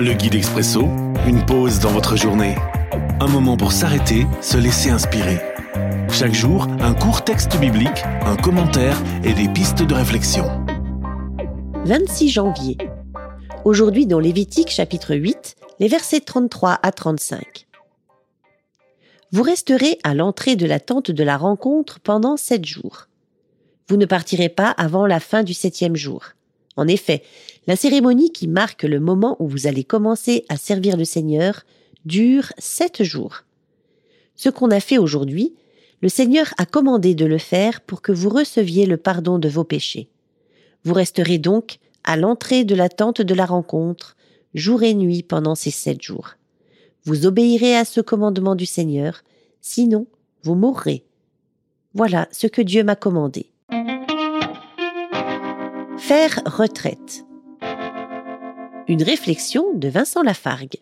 Le guide expresso, une pause dans votre journée. Un moment pour s'arrêter, se laisser inspirer. Chaque jour, un court texte biblique, un commentaire et des pistes de réflexion. 26 janvier. Aujourd'hui dans Lévitique chapitre 8, les versets 33 à 35. Vous resterez à l'entrée de la tente de la rencontre pendant sept jours. Vous ne partirez pas avant la fin du septième jour. En effet, la cérémonie qui marque le moment où vous allez commencer à servir le Seigneur dure sept jours. Ce qu'on a fait aujourd'hui, le Seigneur a commandé de le faire pour que vous receviez le pardon de vos péchés. Vous resterez donc à l'entrée de la tente de la rencontre, jour et nuit pendant ces sept jours. Vous obéirez à ce commandement du Seigneur, sinon vous mourrez. Voilà ce que Dieu m'a commandé. Faire retraite. Une réflexion de Vincent Lafargue.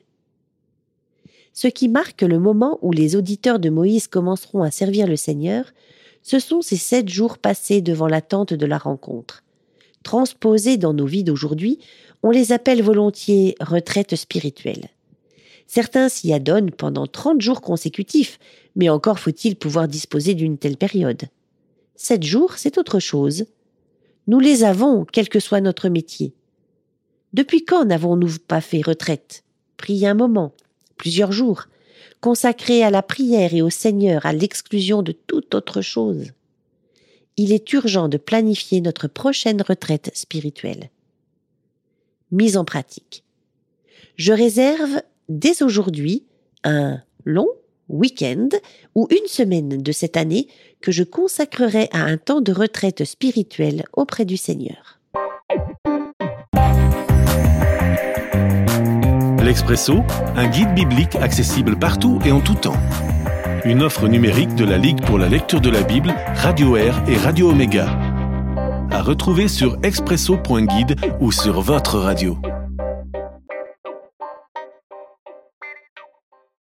Ce qui marque le moment où les auditeurs de Moïse commenceront à servir le Seigneur, ce sont ces sept jours passés devant la tente de la rencontre. Transposés dans nos vies d'aujourd'hui, on les appelle volontiers retraites spirituelles. Certains s'y adonnent pendant trente jours consécutifs, mais encore faut-il pouvoir disposer d'une telle période. Sept jours, c'est autre chose. Nous les avons, quel que soit notre métier. Depuis quand n'avons-nous pas fait retraite? Prié un moment, plusieurs jours, consacré à la prière et au Seigneur à l'exclusion de toute autre chose. Il est urgent de planifier notre prochaine retraite spirituelle. Mise en pratique. Je réserve dès aujourd'hui un long week-end ou une semaine de cette année que je consacrerai à un temps de retraite spirituelle auprès du Seigneur. L'Expresso, un guide biblique accessible partout et en tout temps. Une offre numérique de la Ligue pour la lecture de la Bible, Radio Air et Radio Omega. À retrouver sur expresso.guide ou sur votre radio.